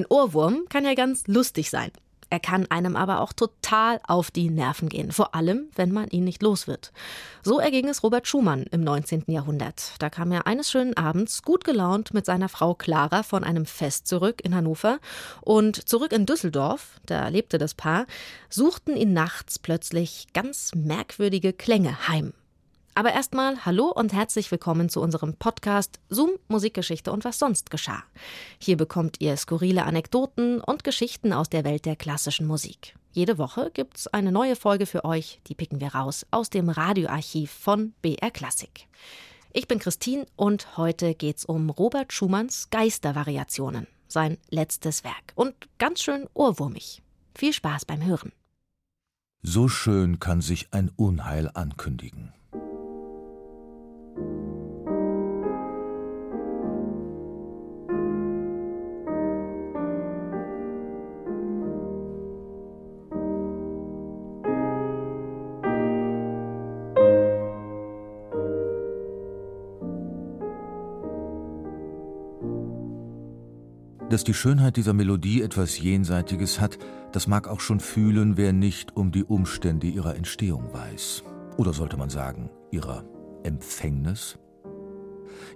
Ein Ohrwurm kann ja ganz lustig sein. Er kann einem aber auch total auf die Nerven gehen, vor allem, wenn man ihn nicht los wird. So erging es Robert Schumann im 19. Jahrhundert. Da kam er eines schönen Abends gut gelaunt mit seiner Frau Clara von einem Fest zurück in Hannover und zurück in Düsseldorf, da lebte das Paar, suchten ihn nachts plötzlich ganz merkwürdige Klänge heim. Aber erstmal hallo und herzlich willkommen zu unserem Podcast Zoom Musikgeschichte und was sonst geschah. Hier bekommt ihr skurrile Anekdoten und Geschichten aus der Welt der klassischen Musik. Jede Woche gibt's eine neue Folge für euch, die picken wir raus aus dem Radioarchiv von BR Klassik. Ich bin Christine und heute geht's um Robert Schumanns Geistervariationen, sein letztes Werk und ganz schön ohrwurmig. Viel Spaß beim Hören. So schön kann sich ein Unheil ankündigen. Dass die Schönheit dieser Melodie etwas Jenseitiges hat, das mag auch schon fühlen, wer nicht um die Umstände ihrer Entstehung weiß. Oder sollte man sagen, ihrer Empfängnis?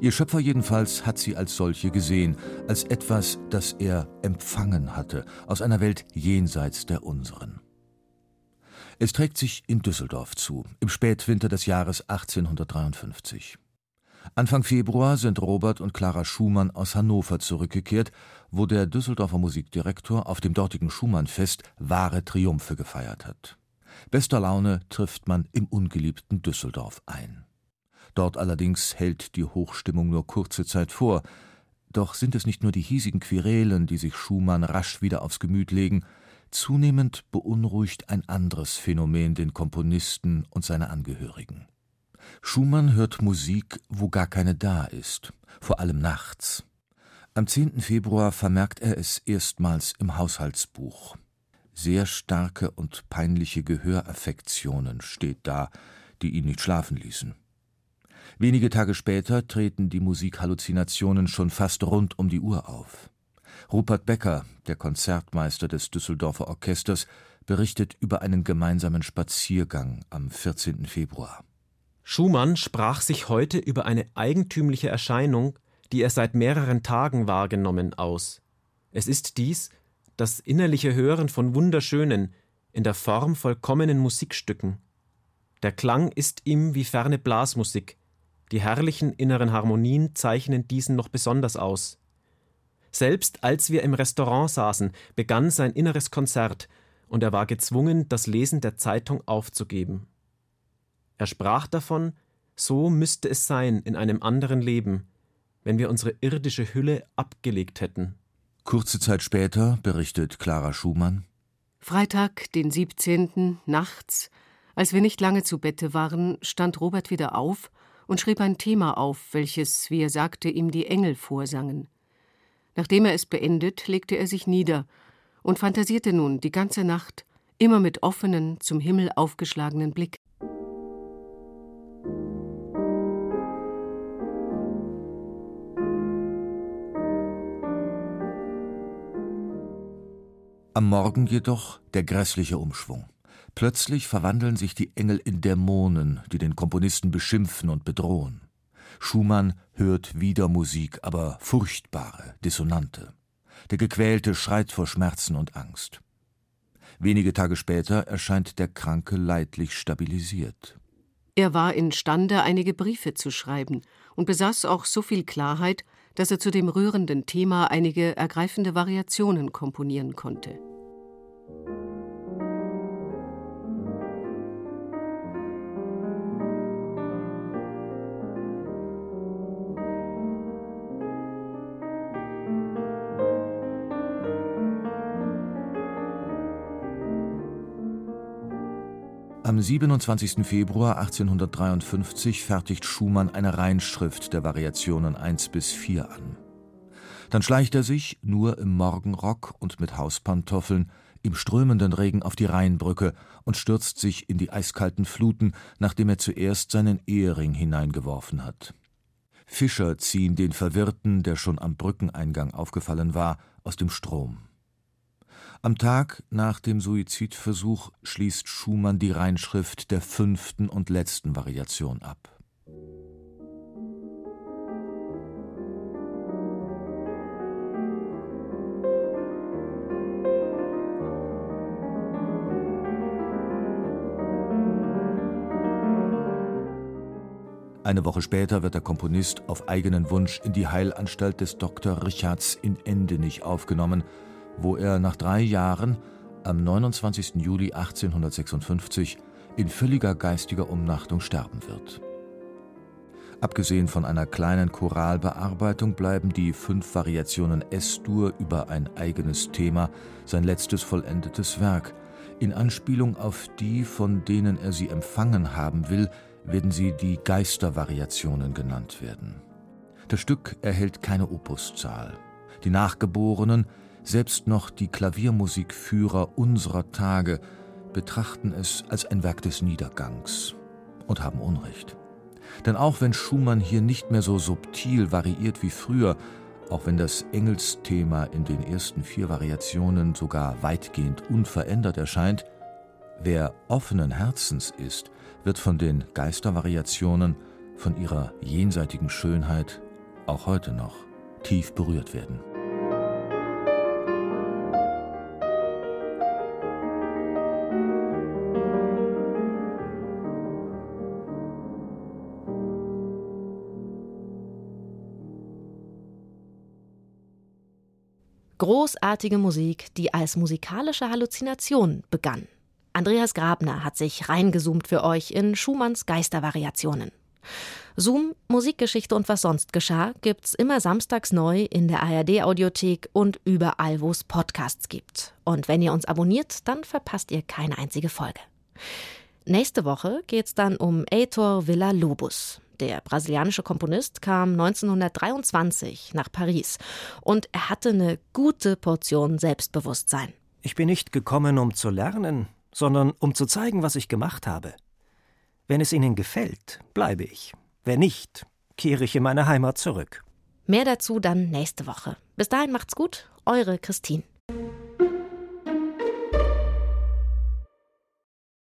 Ihr Schöpfer jedenfalls hat sie als solche gesehen, als etwas, das er empfangen hatte, aus einer Welt jenseits der unseren. Es trägt sich in Düsseldorf zu, im Spätwinter des Jahres 1853. Anfang Februar sind Robert und Clara Schumann aus Hannover zurückgekehrt, wo der Düsseldorfer Musikdirektor auf dem dortigen Schumannfest wahre Triumphe gefeiert hat. Bester Laune trifft man im ungeliebten Düsseldorf ein. Dort allerdings hält die Hochstimmung nur kurze Zeit vor. Doch sind es nicht nur die hiesigen Querelen, die sich Schumann rasch wieder aufs Gemüt legen, zunehmend beunruhigt ein anderes Phänomen den Komponisten und seine Angehörigen. Schumann hört Musik, wo gar keine da ist, vor allem nachts. Am 10. Februar vermerkt er es erstmals im Haushaltsbuch. Sehr starke und peinliche Gehöraffektionen steht da, die ihn nicht schlafen ließen. Wenige Tage später treten die Musikhalluzinationen schon fast rund um die Uhr auf. Rupert Becker, der Konzertmeister des Düsseldorfer Orchesters, berichtet über einen gemeinsamen Spaziergang am 14. Februar. Schumann sprach sich heute über eine eigentümliche Erscheinung, die er seit mehreren Tagen wahrgenommen, aus. Es ist dies, das innerliche Hören von wunderschönen, in der Form vollkommenen Musikstücken. Der Klang ist ihm wie ferne Blasmusik, die herrlichen inneren Harmonien zeichnen diesen noch besonders aus. Selbst als wir im Restaurant saßen, begann sein inneres Konzert, und er war gezwungen, das Lesen der Zeitung aufzugeben. Er sprach davon, so müsste es sein in einem anderen Leben, wenn wir unsere irdische Hülle abgelegt hätten. Kurze Zeit später berichtet Clara Schumann Freitag, den 17. nachts, als wir nicht lange zu Bette waren, stand Robert wieder auf und schrieb ein Thema auf, welches, wie er sagte, ihm die Engel vorsangen. Nachdem er es beendet, legte er sich nieder und fantasierte nun die ganze Nacht, immer mit offenen, zum Himmel aufgeschlagenen Blick. Am Morgen jedoch der grässliche Umschwung. Plötzlich verwandeln sich die Engel in Dämonen, die den Komponisten beschimpfen und bedrohen. Schumann hört wieder Musik, aber furchtbare, dissonante. Der Gequälte schreit vor Schmerzen und Angst. Wenige Tage später erscheint der Kranke leidlich stabilisiert. Er war imstande, einige Briefe zu schreiben und besaß auch so viel Klarheit, dass er zu dem rührenden Thema einige ergreifende Variationen komponieren konnte. Am 27. Februar 1853 fertigt Schumann eine Reinschrift der Variationen 1 bis 4 an. Dann schleicht er sich, nur im Morgenrock und mit Hauspantoffeln, im strömenden Regen auf die Rheinbrücke und stürzt sich in die eiskalten Fluten, nachdem er zuerst seinen Ehering hineingeworfen hat. Fischer ziehen den Verwirrten, der schon am Brückeneingang aufgefallen war, aus dem Strom. Am Tag nach dem Suizidversuch schließt Schumann die Reinschrift der fünften und letzten Variation ab. Eine Woche später wird der Komponist auf eigenen Wunsch in die Heilanstalt des Dr. Richards in Endenich aufgenommen, wo er nach drei Jahren am 29. Juli 1856 in völliger geistiger Umnachtung sterben wird. Abgesehen von einer kleinen Choralbearbeitung bleiben die fünf Variationen S-Dur über ein eigenes Thema sein letztes vollendetes Werk. In Anspielung auf die, von denen er sie empfangen haben will, werden sie die Geistervariationen genannt werden. Das Stück erhält keine Opuszahl. Die Nachgeborenen, selbst noch die Klaviermusikführer unserer Tage, betrachten es als ein Werk des Niedergangs und haben Unrecht. Denn auch wenn Schumann hier nicht mehr so subtil variiert wie früher, auch wenn das Engelsthema in den ersten vier Variationen sogar weitgehend unverändert erscheint, wer offenen Herzens ist, wird von den Geistervariationen, von ihrer jenseitigen Schönheit auch heute noch tief berührt werden. Großartige Musik, die als musikalische Halluzination begann. Andreas Grabner hat sich reingezoomt für euch in Schumanns Geistervariationen. Zoom, Musikgeschichte und was sonst geschah, gibt's immer samstags neu in der ARD-Audiothek und überall, wo es Podcasts gibt. Und wenn ihr uns abonniert, dann verpasst ihr keine einzige Folge. Nächste Woche geht's dann um Heitor Villa-Lobos. Der brasilianische Komponist kam 1923 nach Paris und er hatte eine gute Portion Selbstbewusstsein. Ich bin nicht gekommen, um zu lernen, sondern um zu zeigen, was ich gemacht habe. Wenn es Ihnen gefällt, bleibe ich. Wenn nicht, kehre ich in meine Heimat zurück. Mehr dazu dann nächste Woche. Bis dahin macht's gut, eure Christine.